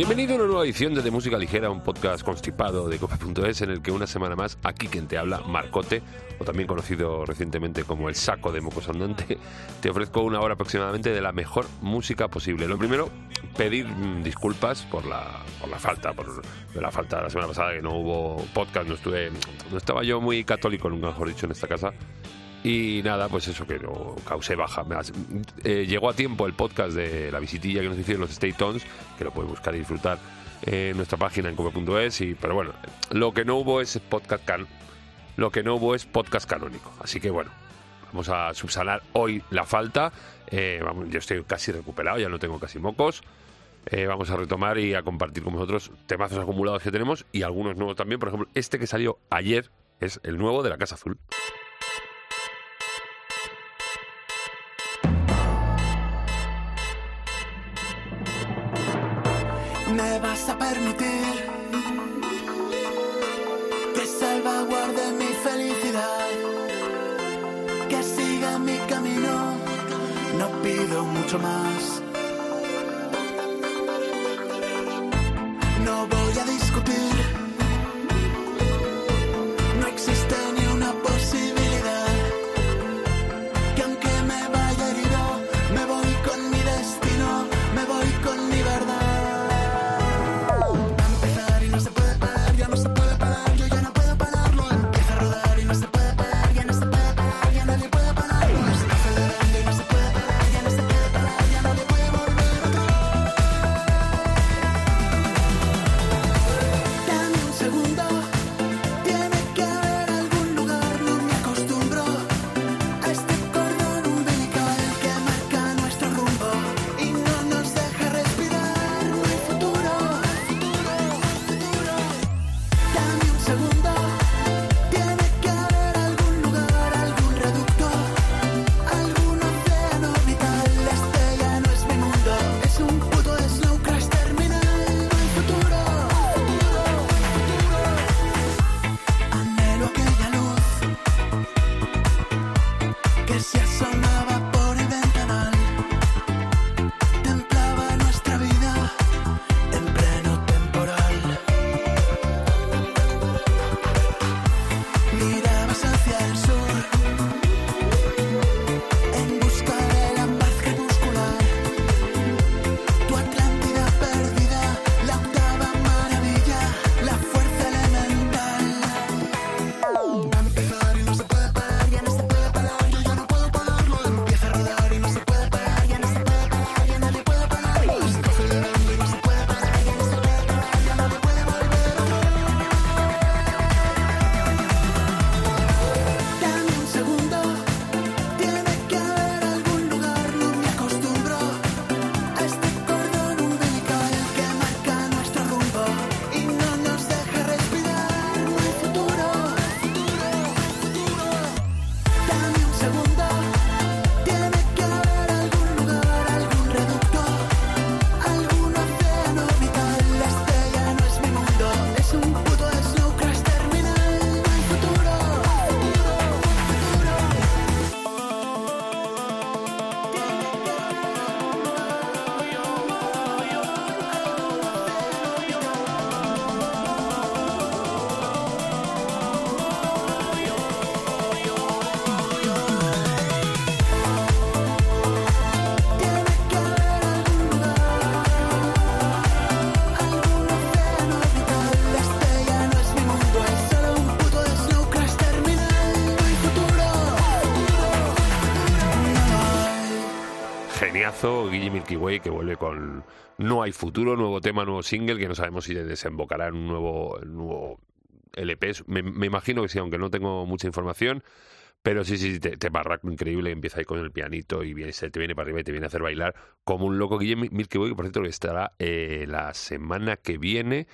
Bienvenido a una nueva edición de, de Música Ligera, un podcast constipado de cope.es en el que una semana más, aquí quien te habla, Marcote, o también conocido recientemente como el saco de mocos andante, te ofrezco una hora aproximadamente de la mejor música posible. Lo primero, pedir mm, disculpas por la, por la falta, por la falta la semana pasada que no hubo podcast, no estuve, no estaba yo muy católico, nunca mejor dicho, en esta casa. Y nada, pues eso, que lo causé baja. Eh, llegó a tiempo el podcast de la visitilla que nos hicieron los State Tones, que lo puedes buscar y disfrutar en nuestra página en cope.es. Y, pero bueno, lo que no hubo es podcast can, lo que no hubo es podcast canónico. Así que bueno, vamos a subsanar hoy la falta. Eh, yo estoy casi recuperado, ya no tengo casi mocos. Eh, vamos a retomar y a compartir con vosotros temazos acumulados que tenemos y algunos nuevos también. Por ejemplo, este que salió ayer es el nuevo de la Casa Azul. Me vas a permitir que salvaguarde mi felicidad, que siga mi camino, no pido mucho más. No voy a discutir, Milky Way, que vuelve con No hay futuro, nuevo tema, nuevo single, que no sabemos si desembocará en un nuevo, nuevo LP. Me, me imagino que sí, aunque no tengo mucha información. Pero sí, sí, te, te barraco increíble, empieza ahí con el pianito y viene, se te viene para arriba y te viene a hacer bailar como un loco. Guille Milky Way, que por cierto, estará eh, la semana que viene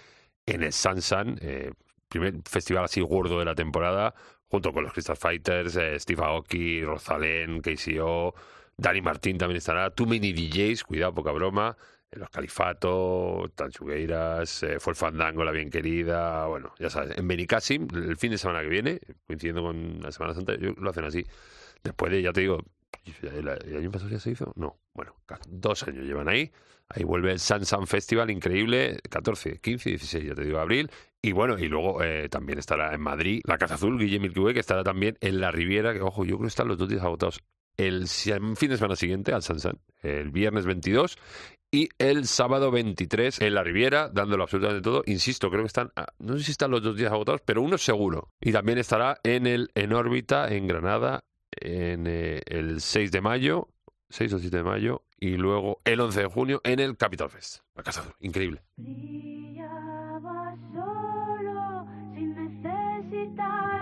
en el Sansan, eh, primer festival así gordo de la temporada, junto con los Crystal Fighters, eh, Steve Aoki, Rosalén, KCO, Dani Martín también estará, Too Many DJs, cuidado, poca broma, eh, los Califato, Tanchugueiras, eh, fue el Fandango, la bien querida, bueno, ya sabes, en Benicassim, el fin de semana que viene, coincidiendo con la Semana Santa, lo hacen así. Después de, ya te digo, ¿El, año pasado ya se hizo? No. Bueno, dos años llevan ahí. Ahí vuelve el San San Festival, increíble. 14, 15, 16, ya te digo, abril. Y bueno, y luego eh, también estará en Madrid la Caza Azul, Guille Milky Way, que estará también en la Riviera, que ojo, yo creo que están los dos días agotados. El fin de semana siguiente al San San, el viernes 22 y el sábado 23 en la Riviera, dándolo absolutamente todo. Insisto, creo que están, no sé si están los dos días agotados, pero uno seguro. Y también estará en el en órbita en Granada en eh, el 6 de mayo, 6 o 7 de mayo, y luego el 11 de junio en el Capital Fest. La Casa increíble. Brillaba solo sin necesitar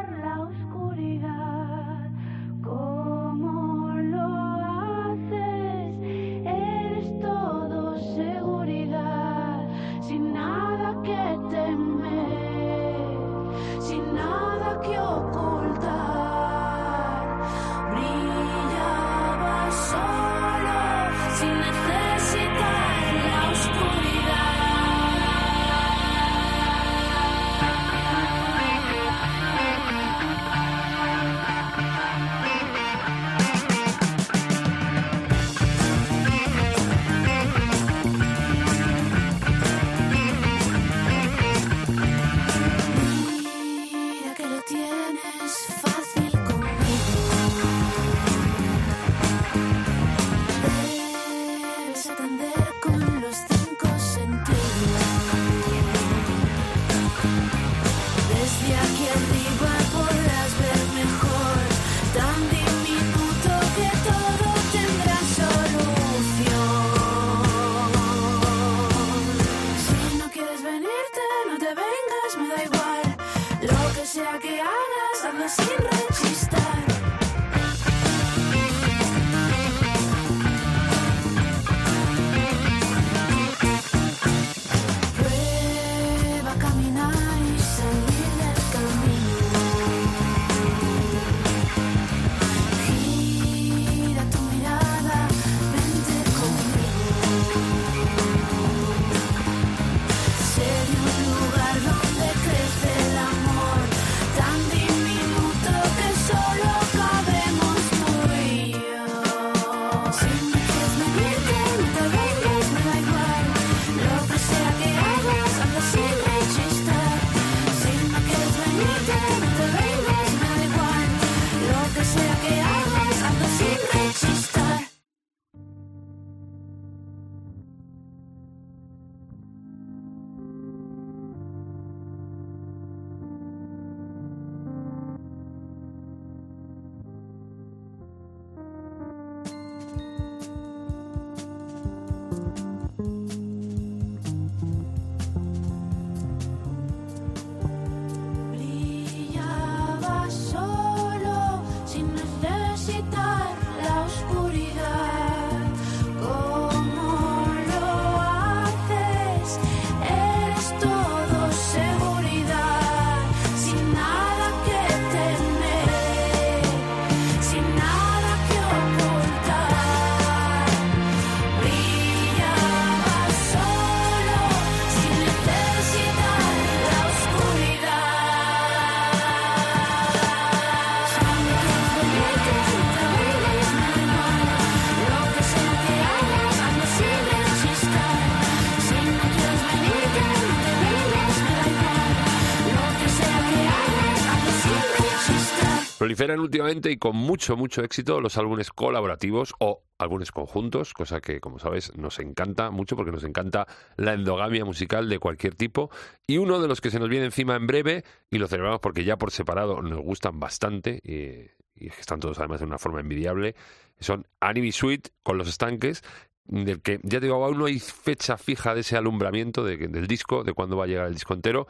Proliferan últimamente y con mucho, mucho éxito los álbumes colaborativos o álbumes conjuntos, cosa que, como sabes, nos encanta mucho porque nos encanta la endogamia musical de cualquier tipo. Y uno de los que se nos viene encima en breve, y lo celebramos porque ya por separado nos gustan bastante, y, y están todos además de una forma envidiable, son Anime Suite con los estanques, del que ya te digo, aún no hay fecha fija de ese alumbramiento de- del disco, de cuándo va a llegar el disco entero,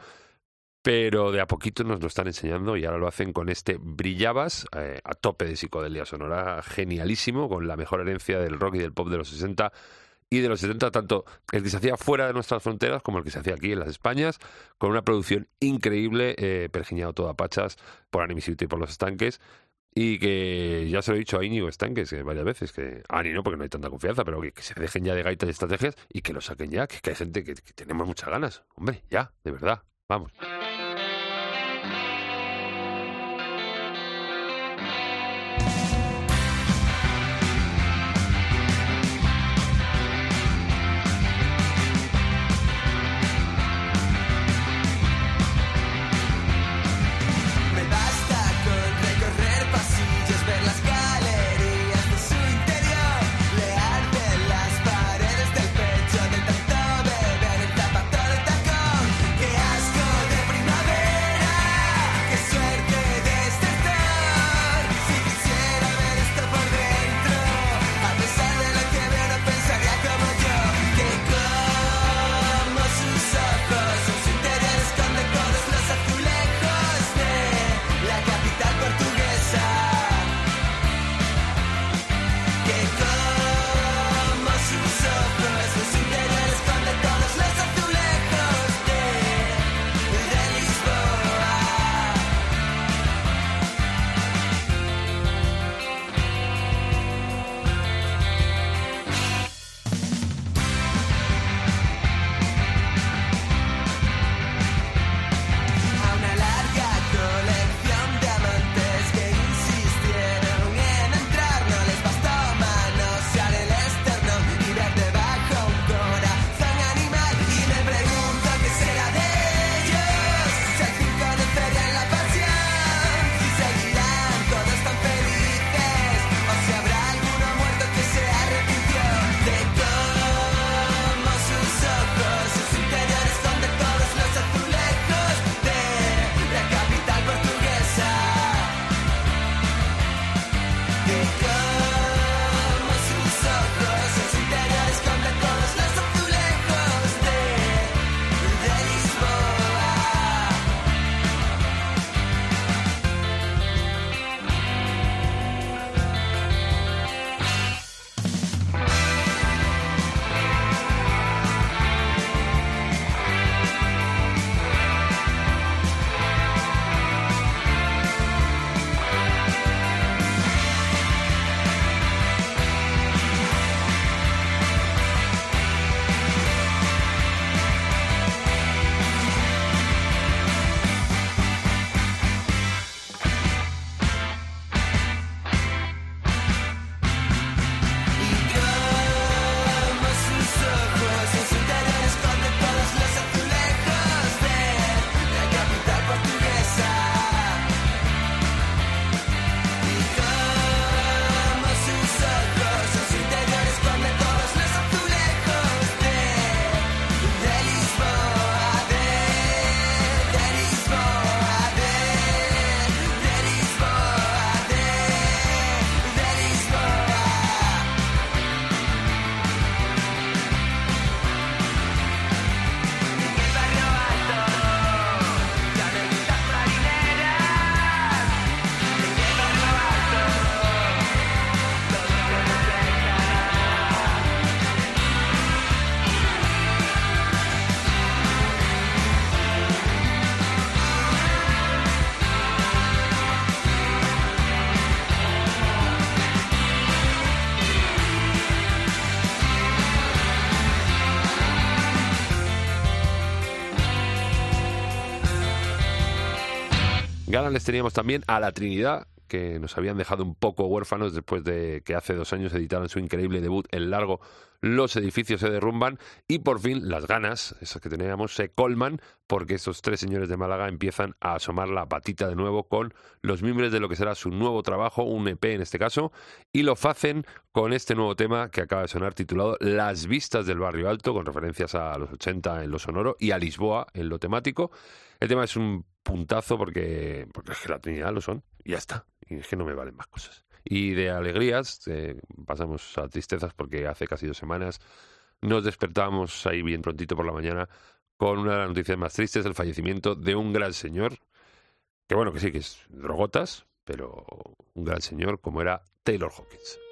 pero de a poquito nos lo están enseñando y ahora lo hacen con este Brillabas eh, a tope de psicodelia sonora, genialísimo, con la mejor herencia del rock y del pop de los 60 y de los 70, tanto el que se hacía fuera de nuestras fronteras como el que se hacía aquí en las Españas, con una producción increíble, eh, pergiñado todo a pachas por Animisity y por los estanques. Y que ya se lo he dicho a Íñigo Estanques eh, varias veces, que no, porque no hay tanta confianza, pero que, que se dejen ya de gaitas y estrategias y que lo saquen ya, que, que hay gente que, que tenemos muchas ganas. Hombre, ya, de verdad, vamos. Les teníamos también a la Trinidad, que nos habían dejado un poco huérfanos después de que hace dos años editaron su increíble debut El Largo, los edificios se derrumban y por fin las ganas, esas que teníamos, se colman porque estos tres señores de Málaga empiezan a asomar la patita de nuevo con los miembros de lo que será su nuevo trabajo, un EP en este caso, y lo hacen con este nuevo tema que acaba de sonar titulado Las vistas del barrio alto, con referencias a los 80 en lo sonoro y a Lisboa en lo temático. El tema es un puntazo porque, porque es que la Trinidad lo son y ya está. Y es que no me valen más cosas. Y de alegrías eh, pasamos a tristezas porque hace casi dos semanas nos despertamos ahí bien prontito por la mañana con una de las noticias más tristes, el fallecimiento de un gran señor, que bueno, que sí, que es drogotas, pero un gran señor como era Taylor Hawkins.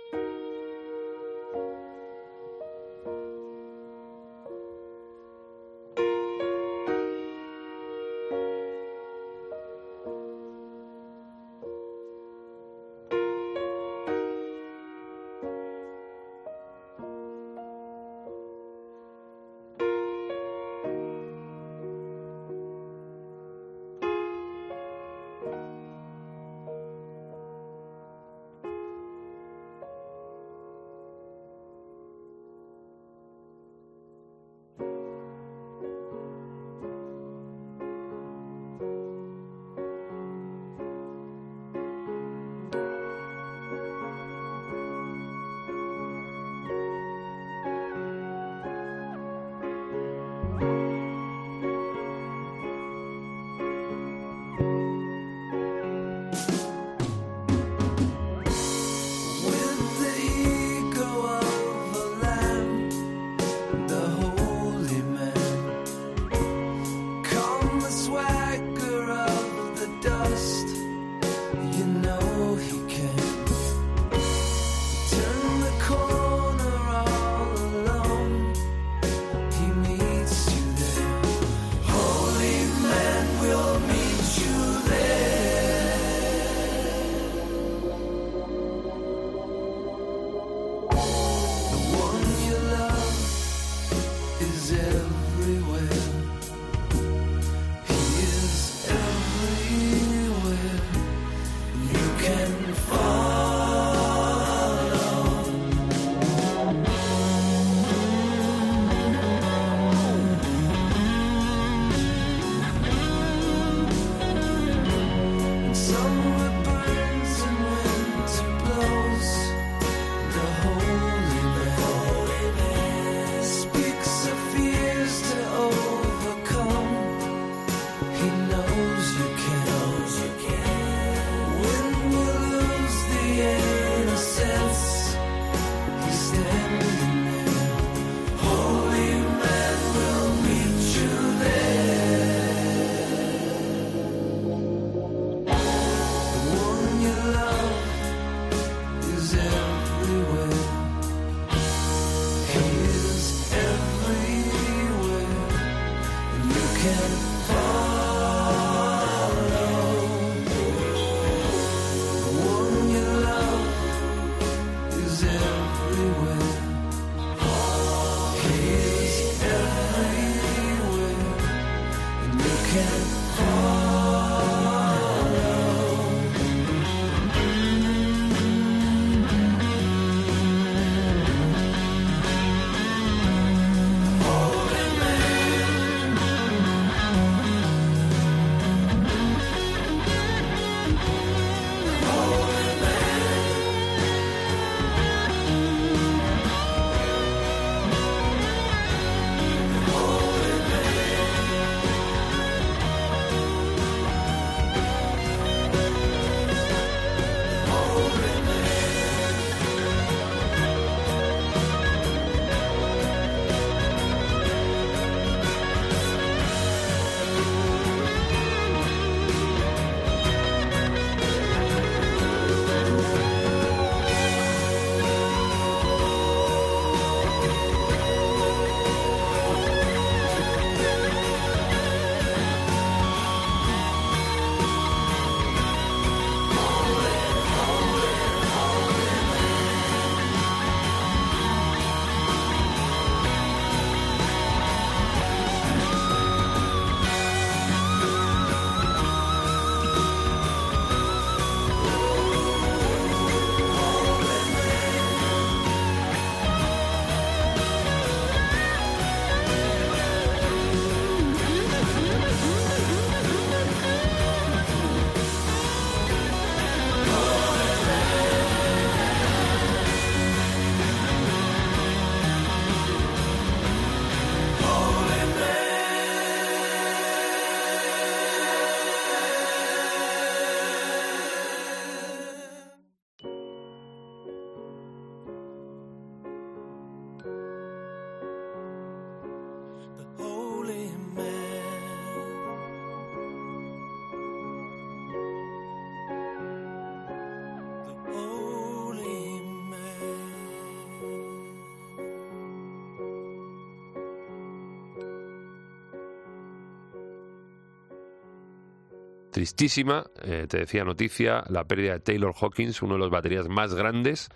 Tristísima, eh, te decía noticia, la pérdida de Taylor Hawkins, uno de los baterías más grandes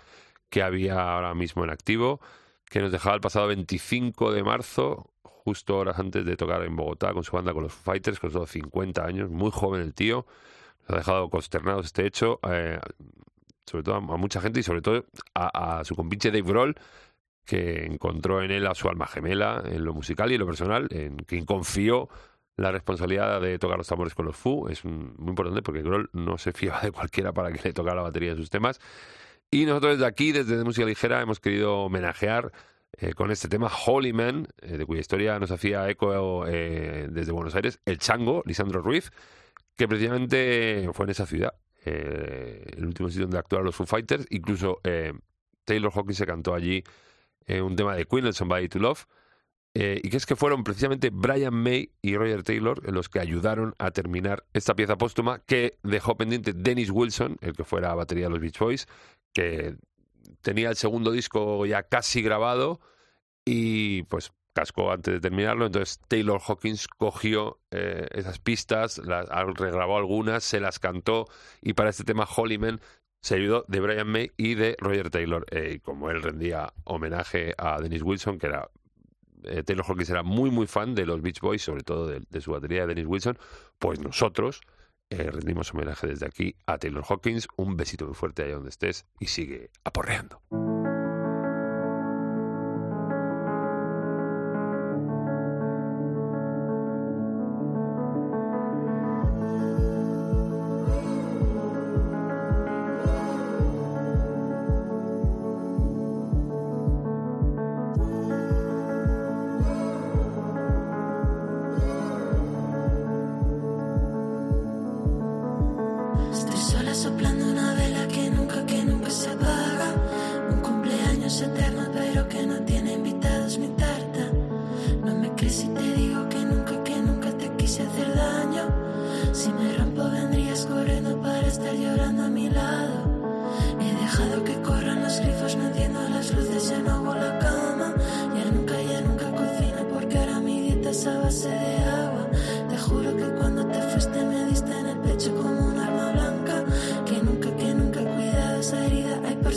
que había ahora mismo en activo, que nos dejaba el pasado 25 de marzo, justo horas antes de tocar en Bogotá con su banda con los Fighters, con solo 50 años, muy joven el tío, nos ha dejado consternados este hecho, eh, sobre todo a, mucha gente y sobre todo a, a su compinche Dave Grohl, que encontró en él a su alma gemela en lo musical y en lo personal, en quien confió la responsabilidad de tocar los tambores con los Foo. Es muy importante porque Grohl no se fiaba de cualquiera para que le tocara la batería de sus temas. Y nosotros desde aquí, desde Música Ligera, hemos querido homenajear eh, con este tema Holy Man, eh, de cuya historia nos hacía eco eh, desde Buenos Aires, el chango, Lisandro Ruiz, que precisamente fue en esa ciudad, el último sitio donde actuaron los Foo Fighters. Incluso Taylor Hawkins se cantó allí un tema de Queen, el Somebody to Love, eh, y que es que fueron precisamente Brian May y Roger Taylor los que ayudaron a terminar esta pieza póstuma que dejó pendiente Dennis Wilson, el que fuera batería de los Beach Boys, que tenía el segundo disco ya casi grabado y pues cascó antes de terminarlo. Entonces Taylor Hawkins cogió eh, esas pistas, las regrabó algunas, se las cantó y para este tema Holy Man se ayudó de Brian May y de Roger Taylor. Eh, y como él rendía homenaje a Dennis Wilson, que era eh, Taylor Hawkins era muy muy fan de los Beach Boys, sobre todo de, su batería de Dennis Wilson, pues nosotros eh, rendimos homenaje desde aquí a Taylor Hawkins. Un besito muy fuerte allá donde estés y sigue aporreando.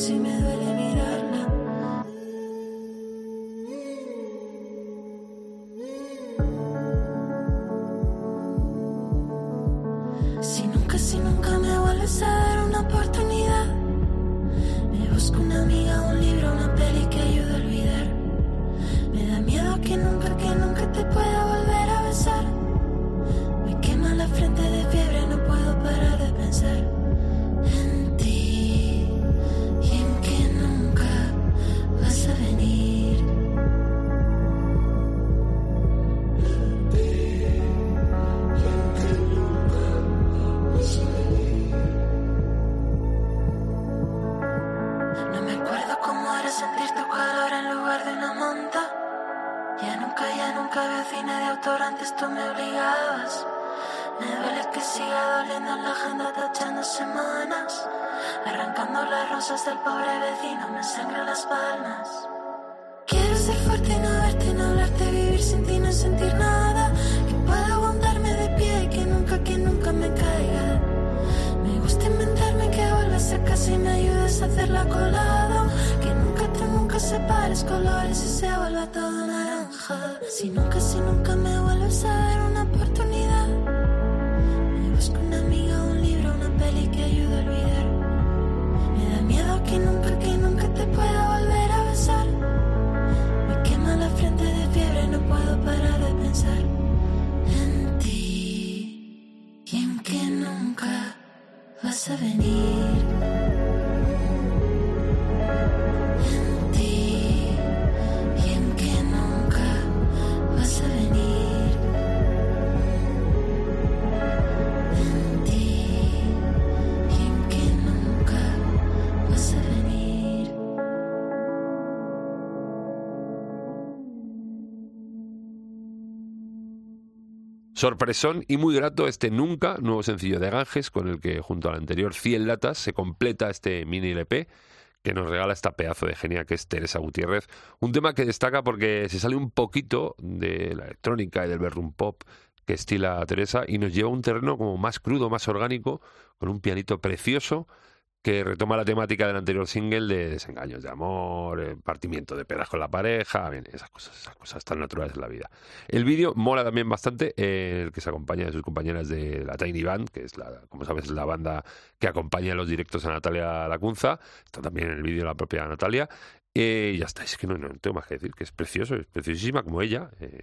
Si me duele Sorpresón y muy grato este Nunca, nuevo sencillo de Ganges, con el que junto al anterior 100 latas se completa este mini LP que nos regala esta pedazo de genia que es Teresa Gutiérrez. Un tema que destaca porque se sale un poquito de la electrónica y del bedroom pop que estila Teresa y nos lleva a un terreno como más crudo, más orgánico, con un pianito precioso que retoma la temática del anterior single de desengaños de amor, eh, partimiento de pedas con la pareja, bien, esas cosas, esas cosas tan naturales de la vida. El vídeo mola también bastante, eh, el que se acompaña de sus compañeras de la Tiny Band, que es la, como sabes, la banda que acompaña en los directos a Natalia Lacunza, está también en el vídeo la propia Natalia, eh, y ya está, es que no, no tengo más que decir, que es precioso, es preciosísima como ella, eh,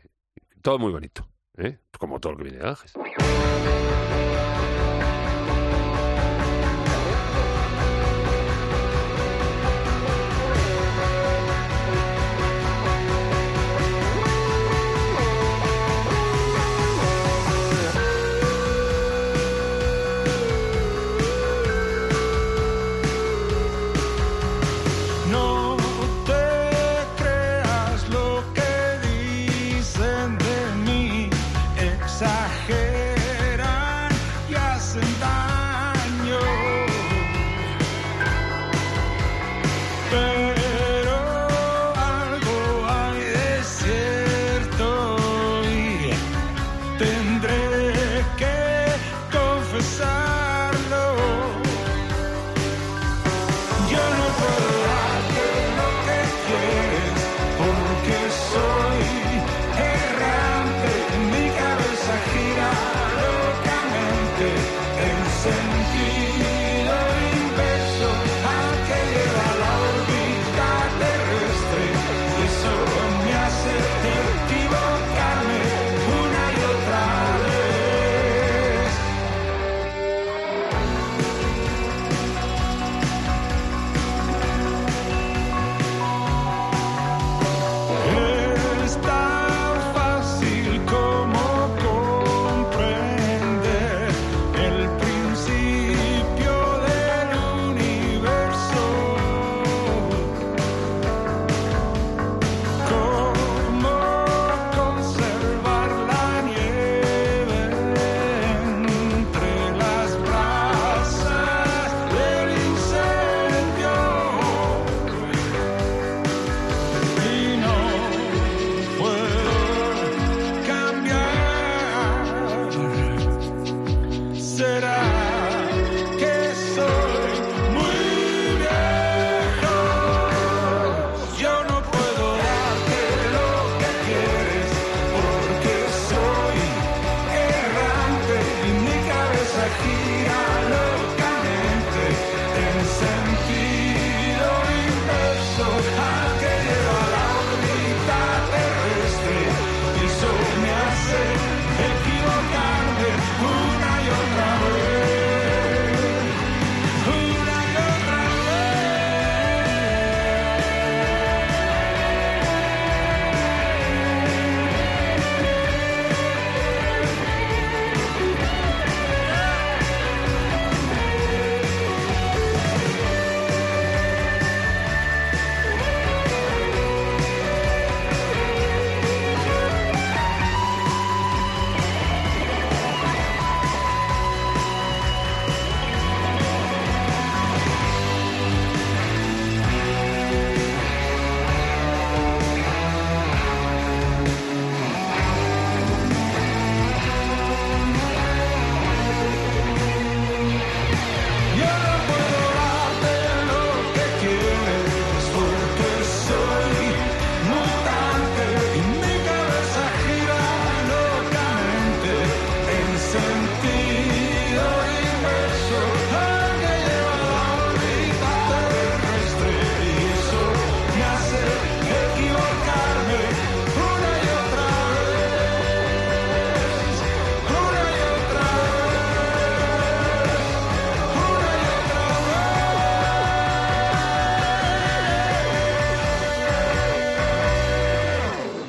todo muy bonito, ¿eh? como todo lo que viene de Ángeles.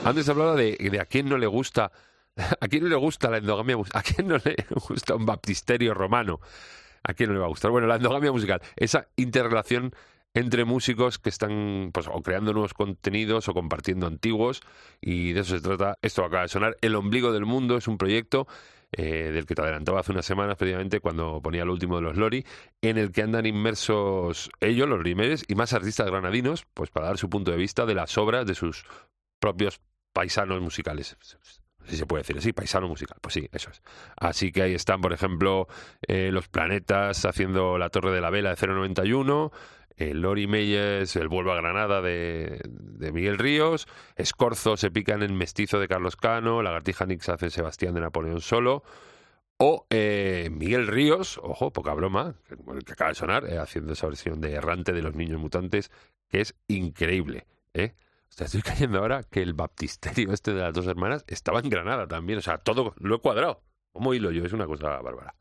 Antes hablaba de, de a quién no le gusta, a quién no le gusta la endogamia, mus- a quién no le gusta un baptisterio romano, a quién no le va a gustar. Bueno, la endogamia musical, esa interrelación entre músicos que están pues, o creando nuevos contenidos o compartiendo antiguos y de eso se trata. Esto acaba de sonar. El ombligo del mundo es un proyecto eh, del que te adelantaba hace unas semanas, precisamente cuando ponía el último de los Lori, en el que andan inmersos ellos, los Rimeres, y más artistas granadinos, pues para dar su punto de vista de las obras de sus propios paisanos musicales. si se puede decir así, paisano musical. Pues sí, eso es. Así que ahí están, por ejemplo, eh, los planetas haciendo la Torre de la Vela de 091, el Lori Meyers, el Vuelvo a Granada de, Miguel Ríos, Escorzo se pican en Mestizo de Carlos Cano, Lagartija Nix hace Sebastián de Napoleón Solo, o eh, Miguel Ríos, ojo, poca broma, bueno, que acaba de sonar, eh, haciendo esa versión de Errante de los Niños Mutantes, que es increíble, ¿eh? Estoy cayendo ahora que el baptisterio este de las dos hermanas estaba en Granada también, o sea, todo lo he cuadrado. Como hilo yo, es una cosa bárbara.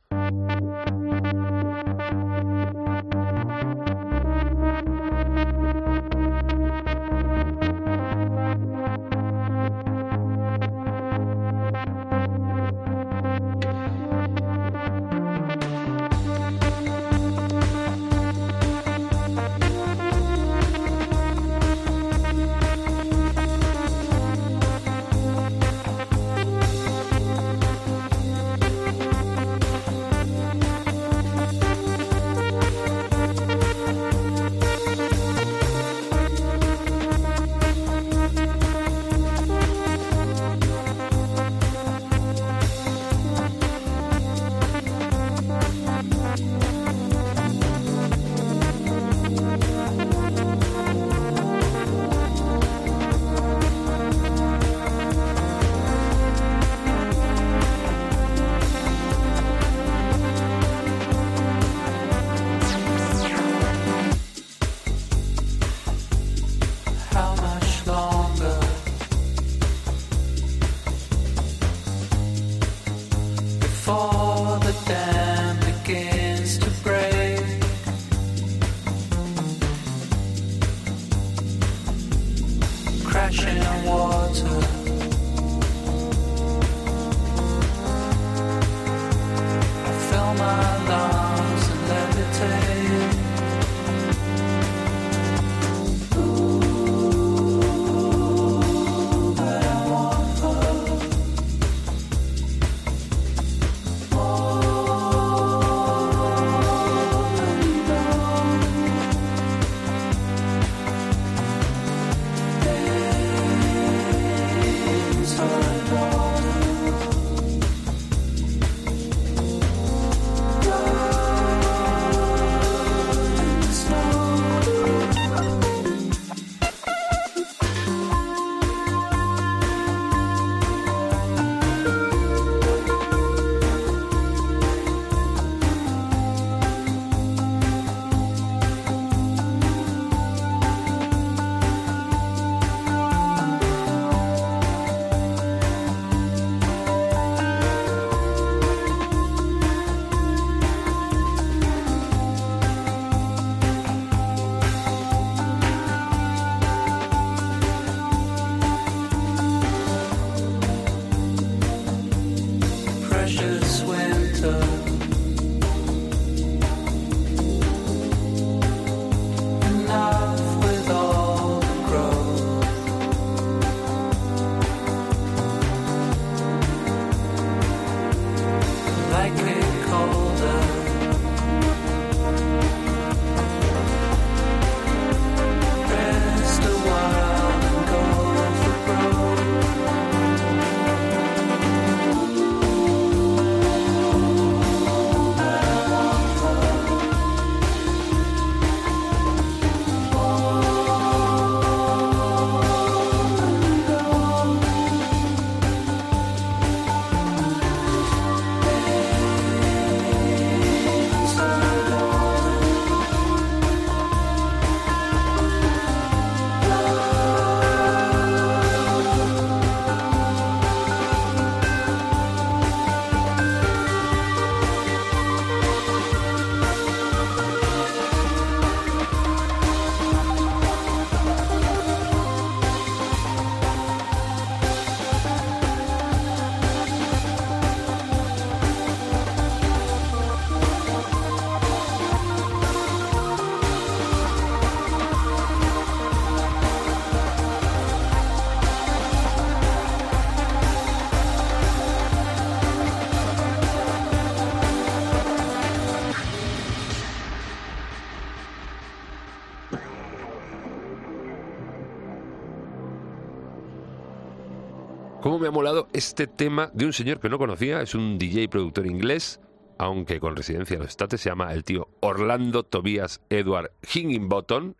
¿Cómo me ha molado este tema de un señor que no conocía? Es un DJ y productor inglés, aunque con residencia en los estates, se llama el tío Orlando Tobias Edward Higginbottom,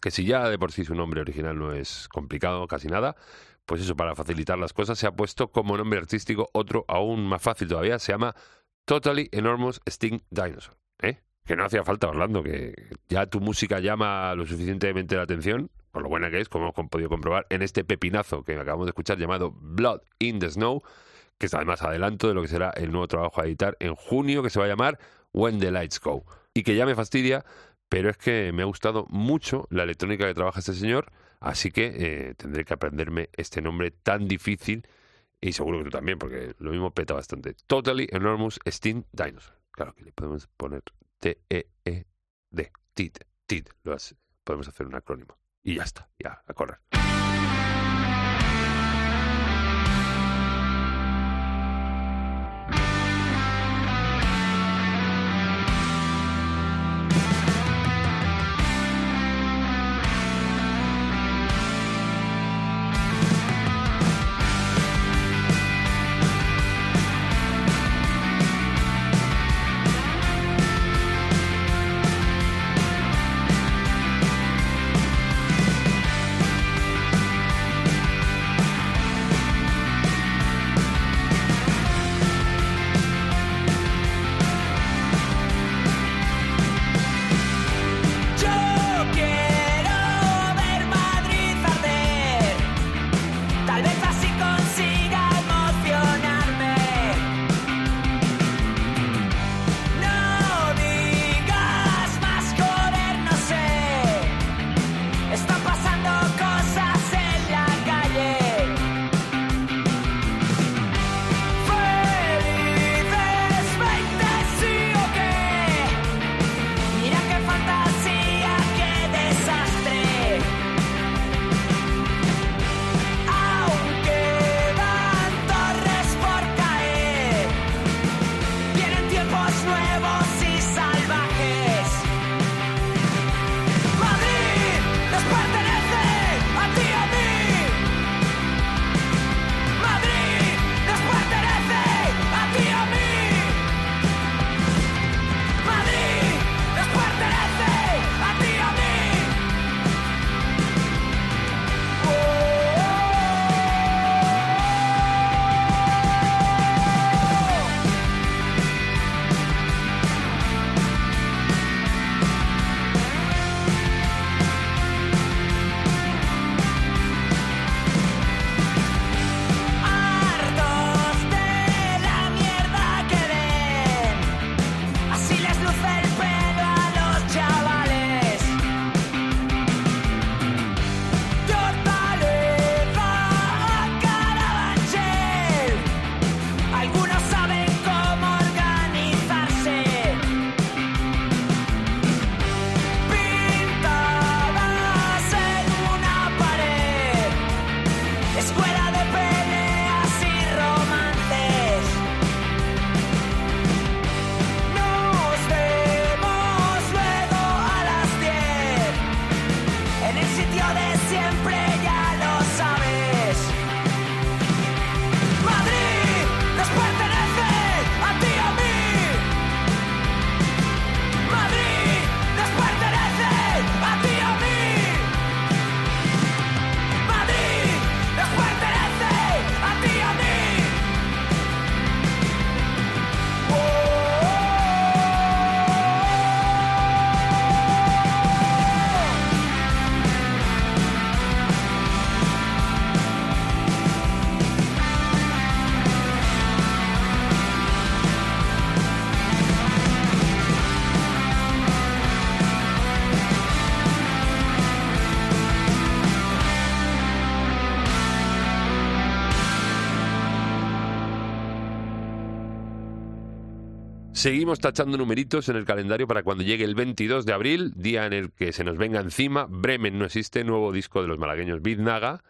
que si ya de por sí su nombre original no es complicado, casi nada, pues eso, para facilitar las cosas, se ha puesto como nombre artístico otro aún más fácil todavía, se llama Totally Enormous Sting Dinosaur. ¿eh? Que no hacía falta, Orlando, que ya tu música llama lo suficientemente la atención, por lo buena que es, como hemos podido comprobar en este pepinazo que acabamos de escuchar llamado Blood in the Snow, que es además adelanto de lo que será el nuevo trabajo a editar en junio, que se va a llamar When the Lights Go. Y que ya me fastidia, pero es que me ha gustado mucho la electrónica que trabaja este señor, así que eh, tendré que aprenderme este nombre tan difícil, y seguro que tú también, porque lo mismo peta bastante. Totally Enormous Steam Dinosaur. Claro que le podemos poner T-E-E-D, TID, TID, lo hace- podemos hacer un acrónimo. Y ya está, ya, a correr. Seguimos tachando numeritos en el calendario para cuando llegue el 22 de abril, día en el que se nos venga encima. Bremen no existe, nuevo disco de los malagueños Biznaga.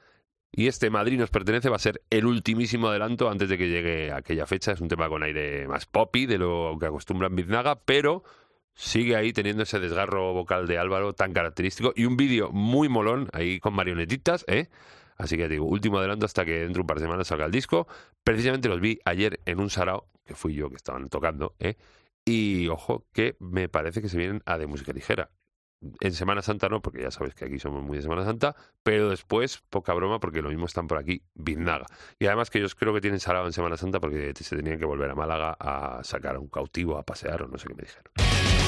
Y este Madrid nos pertenece, va a ser el ultimísimo adelanto antes de que llegue aquella fecha. Es un tema con aire más poppy de lo que acostumbran Biznaga, pero sigue ahí teniendo ese desgarro vocal de Álvaro tan característico y un vídeo muy molón ahí con marionetitas, ¿eh? Así que digo, último adelanto hasta que dentro de un par de semanas salga el disco. Precisamente los vi ayer en un sarao, que fui yo que estaban tocando, ¿eh? Y ojo, que me parece que se vienen a de música ligera. En Semana Santa no, porque ya sabes que aquí somos muy de Semana Santa, pero después, poca broma, porque lo mismo están por aquí, Biznaga. Y además que ellos creo que tienen sarao en Semana Santa porque se tenían que volver a Málaga a sacar a un cautivo, a pasear o no sé qué me dijeron.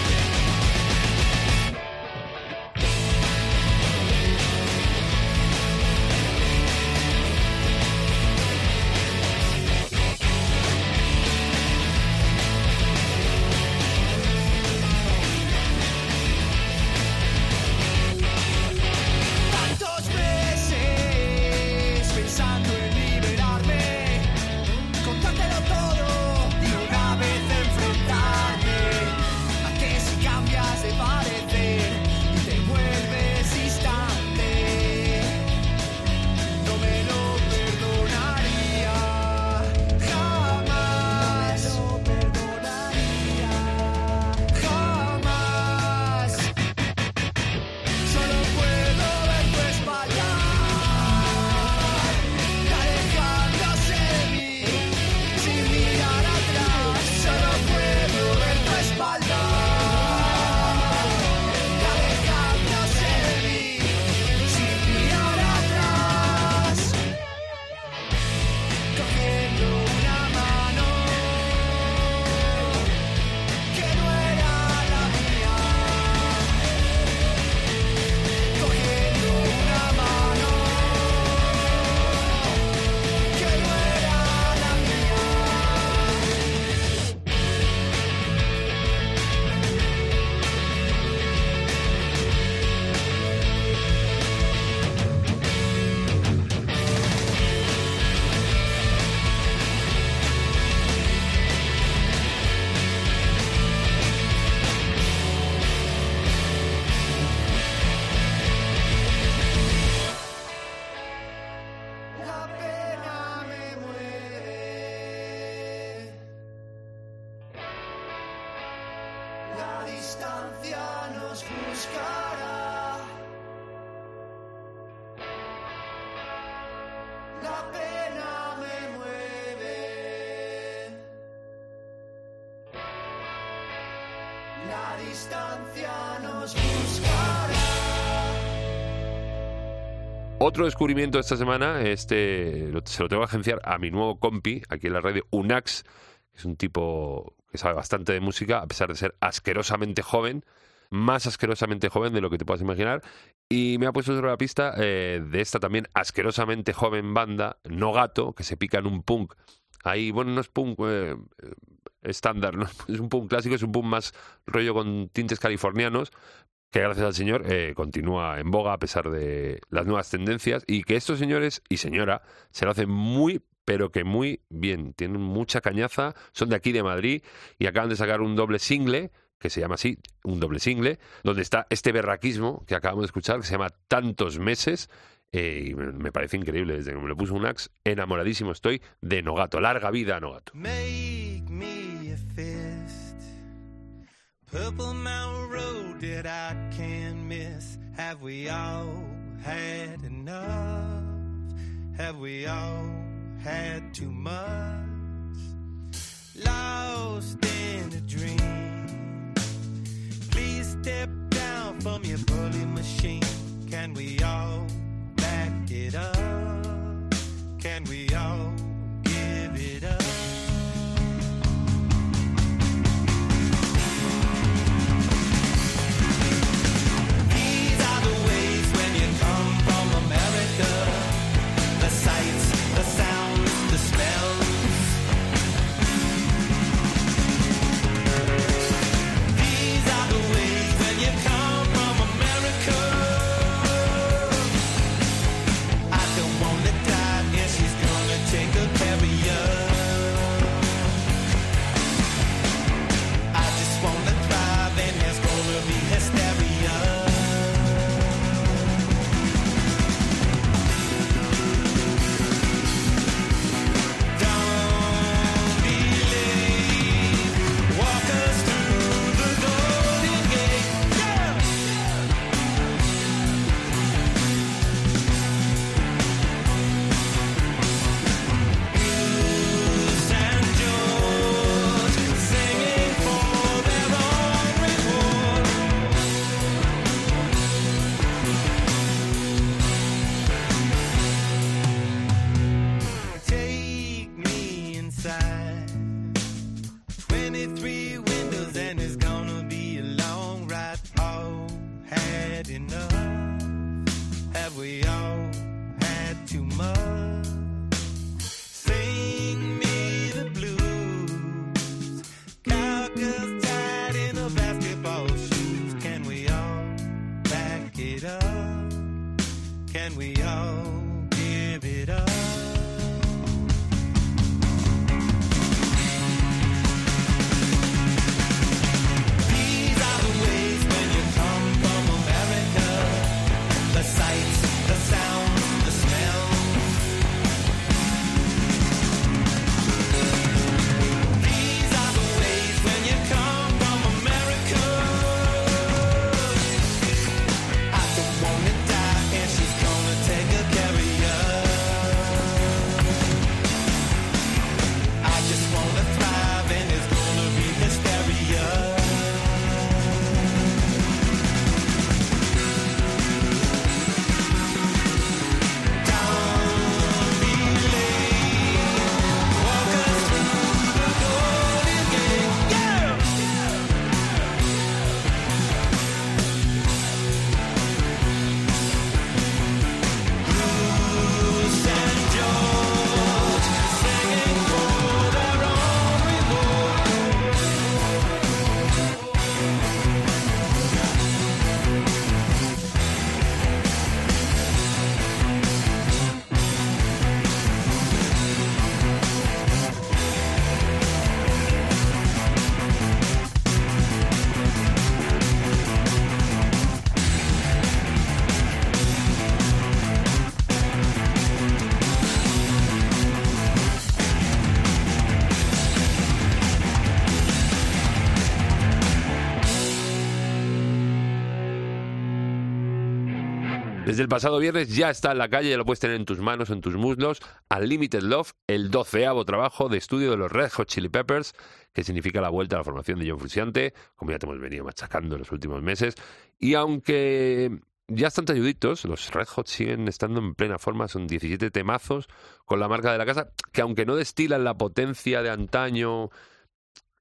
Otro descubrimiento de esta semana, este se lo tengo que agenciar a mi nuevo compi, aquí en la radio, Unax, que es un tipo que sabe bastante de música, a pesar de ser asquerosamente joven, más asquerosamente joven de lo que te puedas imaginar, y me ha puesto sobre la pista eh, de esta también asquerosamente joven banda, No Gato, que se pica en un punk. Ahí, bueno, no es punk eh, eh, estándar, es un punk clásico, es un punk más rollo con tintes californianos, que gracias al Señor eh, continúa en boga a pesar de las nuevas tendencias y que estos señores y señora se lo hacen muy pero que muy bien, tienen mucha cañaza, son de aquí de Madrid y acaban de sacar un doble single que se llama así, un doble single, donde está este berraquismo que acabamos de escuchar, que se llama Tantos Meses, eh, y me, parece increíble, desde que me lo puso un ax, enamoradísimo estoy de Nogato, larga vida Nogato. Make me a fist. Purple that I can't miss. Have we all had enough? Have we all had too much? Lost in a dream. Please step down from your bully machine. Can we all back it up? Desde el pasado viernes ya está en la calle, ya lo puedes tener en tus manos, en tus muslos. Unlimited Love, el doceavo trabajo de estudio de los Red Hot Chili Peppers, que significa la vuelta a la formación de John Frusciante, como ya te hemos venido machacando en los últimos meses. Y aunque ya están talluditos, los Red Hot siguen estando en plena forma, son 17 temazos con la marca de la casa, que aunque no destilan la potencia de antaño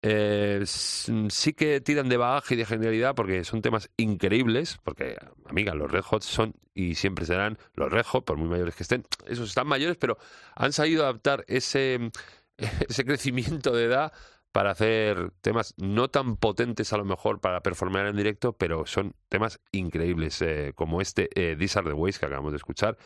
eh, sí que tiran de bagaje y de genialidad porque son temas increíbles, porque, amiga, los Red Hot son y siempre serán los Red Hot, por muy mayores que estén. Esos están mayores, pero han sabido adaptar ese, ese crecimiento de edad para hacer temas no tan potentes a lo mejor para performar en directo, pero son temas increíbles, eh, como este eh, These Are The Ways que acabamos de escuchar,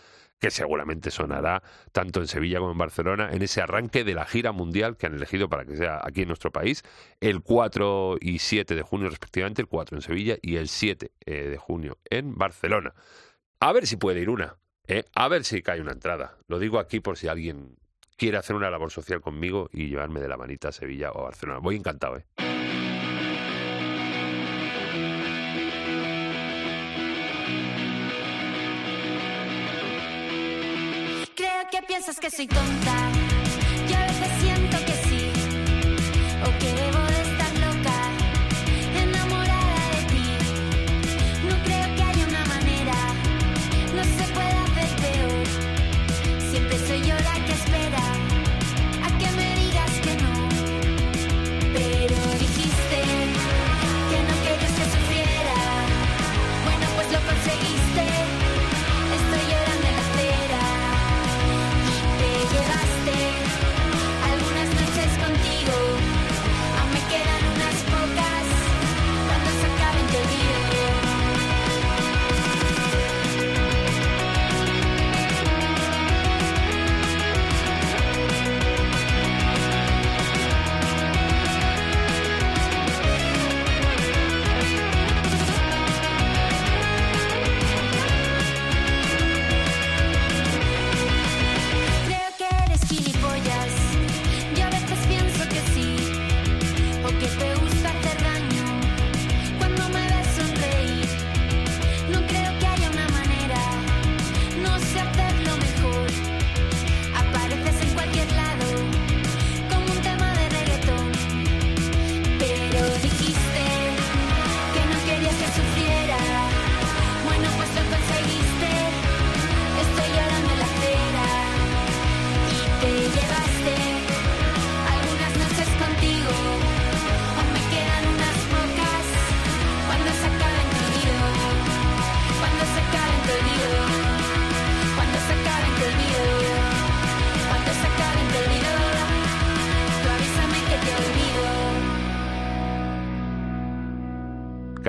que seguramente sonará tanto en Sevilla como en Barcelona en ese arranque de la gira mundial que han elegido para que sea aquí en nuestro país, el 4 y 7 de junio respectivamente, el 4 en Sevilla y el 7 eh, de junio en Barcelona. A ver si puede ir una, ¿eh? a ver si cae una entrada. Lo digo aquí por si alguien quiere hacer una labor social conmigo y llevarme de la manita a Sevilla o Barcelona. Voy encantado, ¿eh? Creo que piensas que soy tonta.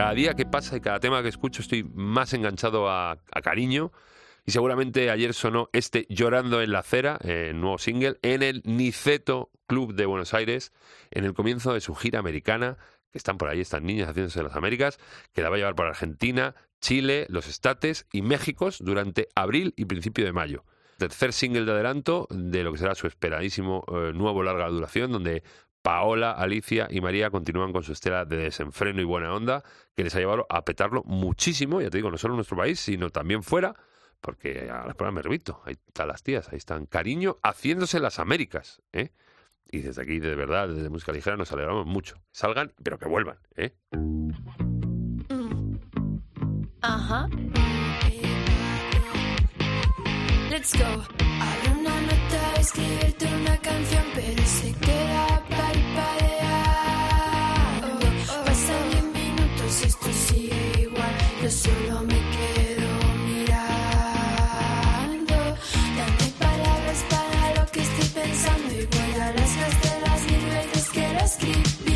Cada día que pasa y cada tema que escucho estoy más enganchado a, cariño Y seguramente ayer sonó este Llorando en la acera, eh, nuevo single, en el Niceto Club de Buenos Aires, en el comienzo de su gira americana, que están por ahí estas niñas haciéndose las Américas, que la va a llevar por Argentina, Chile, los Estates y México durante abril y principio de mayo. Tercer single de adelanto de lo que será su esperadísimo eh, nuevo larga duración, donde Paola, Alicia y María continúan con su estela de desenfreno y buena onda, que les ha llevado a petarlo muchísimo, ya te digo, no solo en nuestro país, sino también fuera, porque a las pruebas me repito, ahí están las tías, ahí están cariño haciéndose las Américas, ¿eh? Y desde aquí, de verdad, desde Música Ligera, nos alegramos mucho. Salgan, pero que vuelvan, ¿eh? Ajá. Let's go. Escribirte una canción, pero se queda parpadeando. Pasan diez minutos y esto sigue igual. Yo solo me quedo mirando. Dame palabras para lo que estoy pensando y guarda las las mil veces que lo escribí.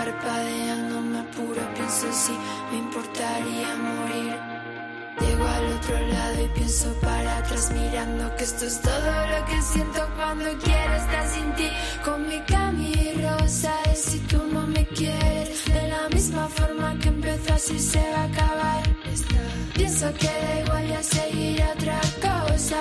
Parpadeando, me apuro, pienso si me importaría morir. Llego al otro lado y pienso para atrás mirando que esto es todo lo que siento cuando quiero estar sin ti. Con mi cami rosa de si tú no me quieres, de la misma forma que empezó así se va a acabar. Pienso que da igual ya seguir otra cosa,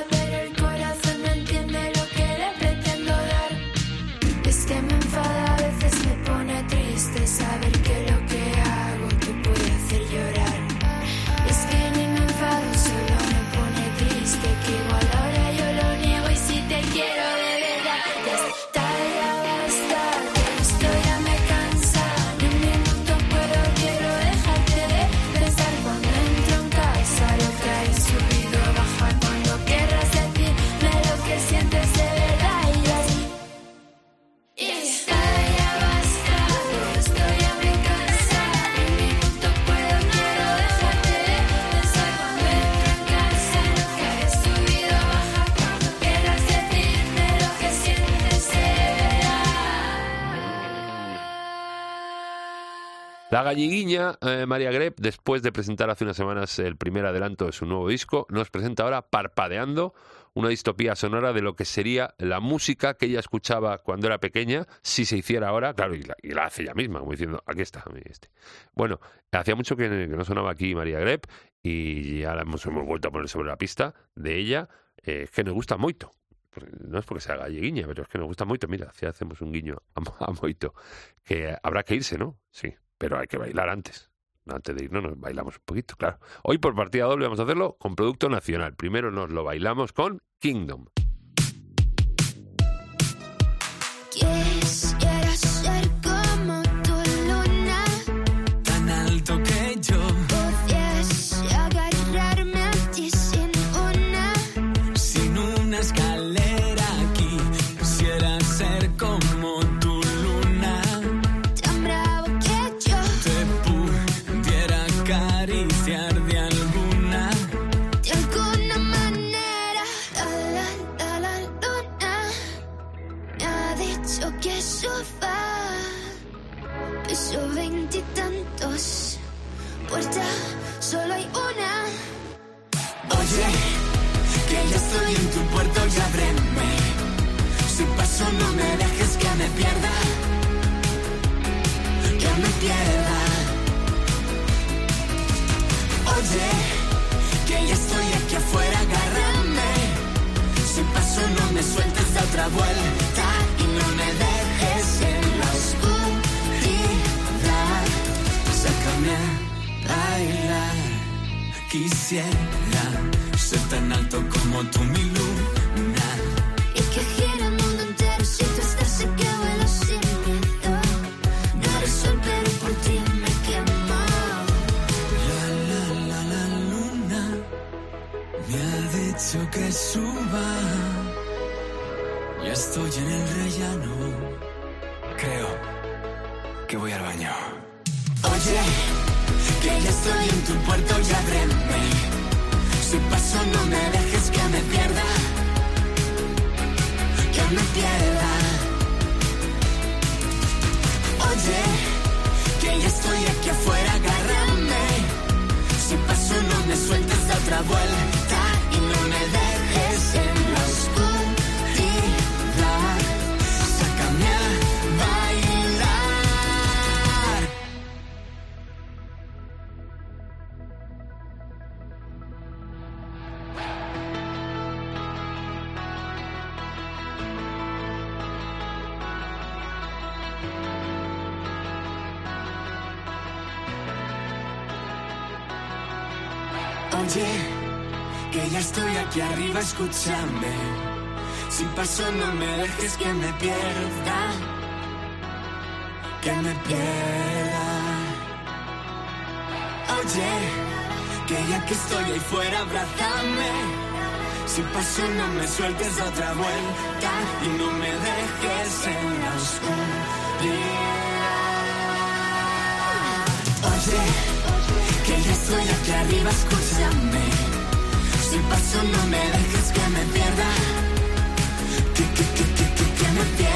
galliguiña eh, María Greb, después de presentar hace unas semanas el primer adelanto de su nuevo disco, nos presenta ahora Parpadeando, una distopía sonora de lo que sería la música que ella escuchaba cuando era pequeña, si se hiciera ahora, claro, y la, y la hace ella misma, como diciendo, aquí está. Este. Bueno, hacía mucho que, no sonaba aquí María Greb y la hemos, hemos vuelto a poner sobre la pista de ella, eh, que nos gusta mucho. No es porque sea galleguiña, pero es que nos gusta mucho. Mira, si hacemos un guiño a Moito, que habrá que irse, ¿no? Sí, pero hay que bailar antes. Antes de irnos nos bailamos un poquito, claro. Hoy por partida doble vamos a hacerlo con producto nacional. Primero nos lo bailamos con Kingdom. Estoy en tu puerto y ábreme. Si paso no me dejes que me pierda. Que me pierda. Oye que ya estoy aquí afuera agárrame. Si paso no me sueltes de otra vuelta y no me dejes en la oscuridad. Sácame a bailar Quisiera ser tan alto como tú mi luna escúchame. Si paso no me dejes que me pierda. Que me pierda. Oye, que ya que estoy ahí fuera, abrázame. Si paso no me sueltes de otra vuelta y no me dejes en la oscuridad. Oye, que ya estoy aquí arriba, escúchame. Si paso no me dejes que me pierda. Que, que, que, que, que, que me pierda.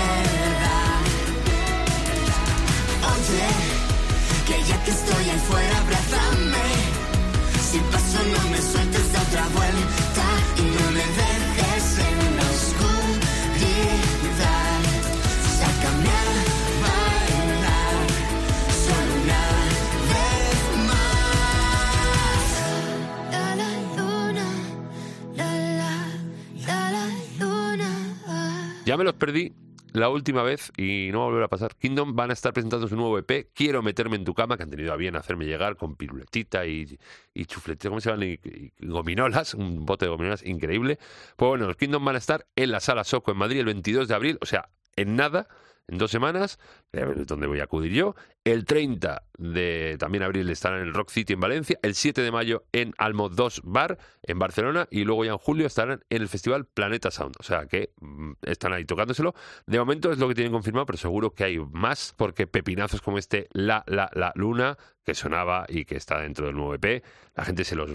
Ya me los perdí la última vez y no va a volver a pasar. Kingdom van a estar presentando su nuevo EP, Quiero meterme en tu cama, que han tenido a bien hacerme llegar con piruletita y, y chufletita, ¿cómo se llaman? Y, gominolas, un bote de gominolas increíble. Pues bueno, los Kingdom van a estar en la Sala Soco en Madrid el 22 de abril, o sea, en nada, en dos semanas, a ver dónde voy a acudir yo. El 30 de también abril estarán en el Rock City en Valencia. El 7 de mayo en Almo 2 Bar en Barcelona. Y luego ya en julio estarán en el festival Planeta Sound. O sea que mm, están ahí tocándoselo. De momento es lo que tienen confirmado, pero seguro que hay más. Porque pepinazos como este La La La Luna, que sonaba y que está dentro del nuevo EP, la gente se los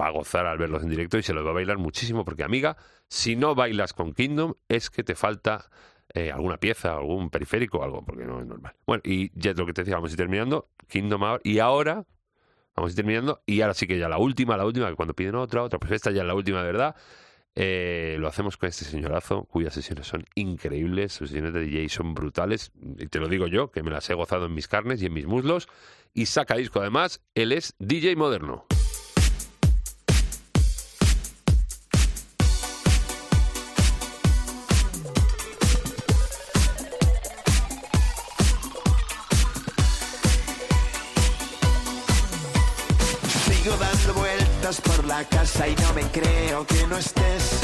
va a gozar al verlos en directo y se los va a bailar muchísimo. Porque, amiga, si no bailas con Kingdom, es que te falta eh, alguna pieza, algún periférico algo, porque no es normal. Bueno, y ya es lo que te decía, vamos a ir terminando. Kingdom ahora, y ahora, vamos a ir terminando, y ahora sí que ya la última, la última, que cuando piden otra, otra, pues esta ya es la última de verdad. Eh, lo hacemos con este señorazo, cuyas sesiones son increíbles, sus sesiones de DJ son brutales, y te lo digo yo, que me las he gozado en mis carnes y en mis muslos, y saca disco además, él es DJ moderno. Casa y no me creo que no estés.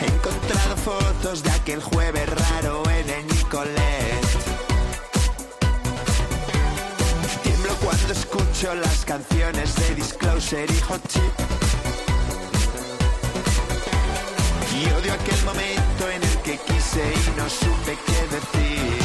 He encontrado fotos de aquel jueves raro en el Nicolet. Tiemblo cuando escucho las canciones de Disclosure y Hot Chip. Y odio aquel momento en el que quise y no supe qué decir.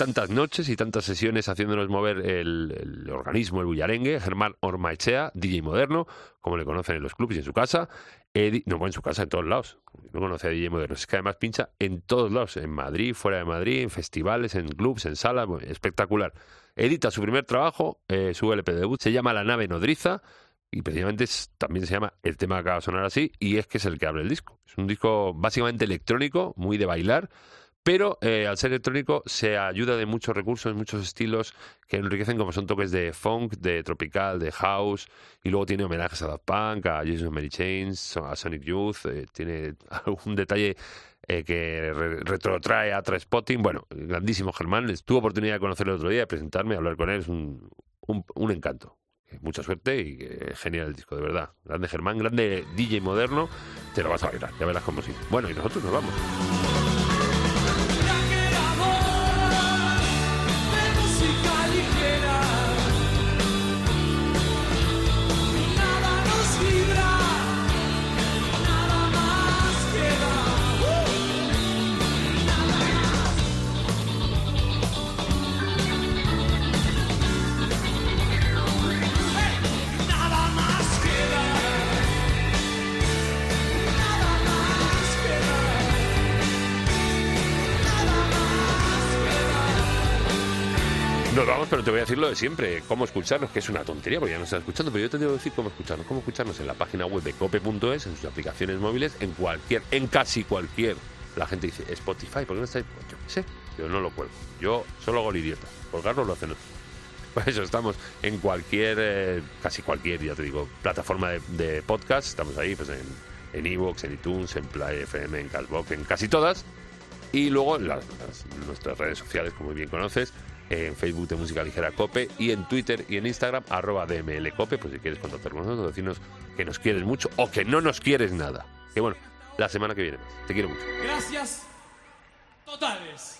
Tantas noches y tantas sesiones haciéndonos mover el, organismo, el bullarengue, Germán Ormaechea, DJ moderno, como le conocen en los clubs y en su casa, Edi- no, en su casa, en todos lados. No conoce a DJ moderno, es que además pincha en todos lados, en Madrid, fuera de Madrid, en festivales, en clubs, en salas, espectacular. Edita su primer trabajo, eh, su LP de debut, se llama La nave nodriza, y precisamente también se llama el tema que acaba de sonar así, y es que es el que abre el disco. Es un disco básicamente electrónico, muy de bailar, pero eh, al ser electrónico se ayuda de muchos recursos, muchos estilos que enriquecen como son toques de funk, de tropical, de house, y luego tiene homenajes a Daft Punk, a Jesus Mary Chains, a Sonic Youth, eh, tiene algún detalle eh, que re- retrotrae a Spotting. Bueno, grandísimo Germán, tuve oportunidad de conocerlo el otro día, de presentarme, hablar con él, es un, encanto. Eh, Mucha suerte y genial el disco, de verdad. Grande Germán, grande DJ moderno, te lo vas a bailar, ya verás cómo sí. Bueno, y nosotros nos vamos. Voy a decir lo de siempre, cómo escucharnos, que es una tontería, porque ya nos estás escuchando, pero yo te debo decir cómo escucharnos, cómo escucharnos en la página web de cope.es, en sus aplicaciones móviles, en cualquier, en casi cualquier. La gente dice, Spotify, ¿por qué no está? Yo qué sé, yo no lo cuelgo. Yo solo hago el idiota. Colgarlo lo hacen otros. Por eso estamos en cualquier, eh, casi cualquier, ya te digo, plataforma de, podcast. Estamos ahí, pues en en Evox, en iTunes, en Play FM, en Cashbox, en casi todas. Y luego en las- nuestras redes sociales, como bien conoces, en Facebook de Música Ligera Cope y en Twitter y en Instagram, arroba DML Cope, pues si quieres contactar con nosotros, decirnos que nos quieres mucho o que no nos quieres nada. Que bueno, la semana que viene. Te quiero mucho. Gracias totales.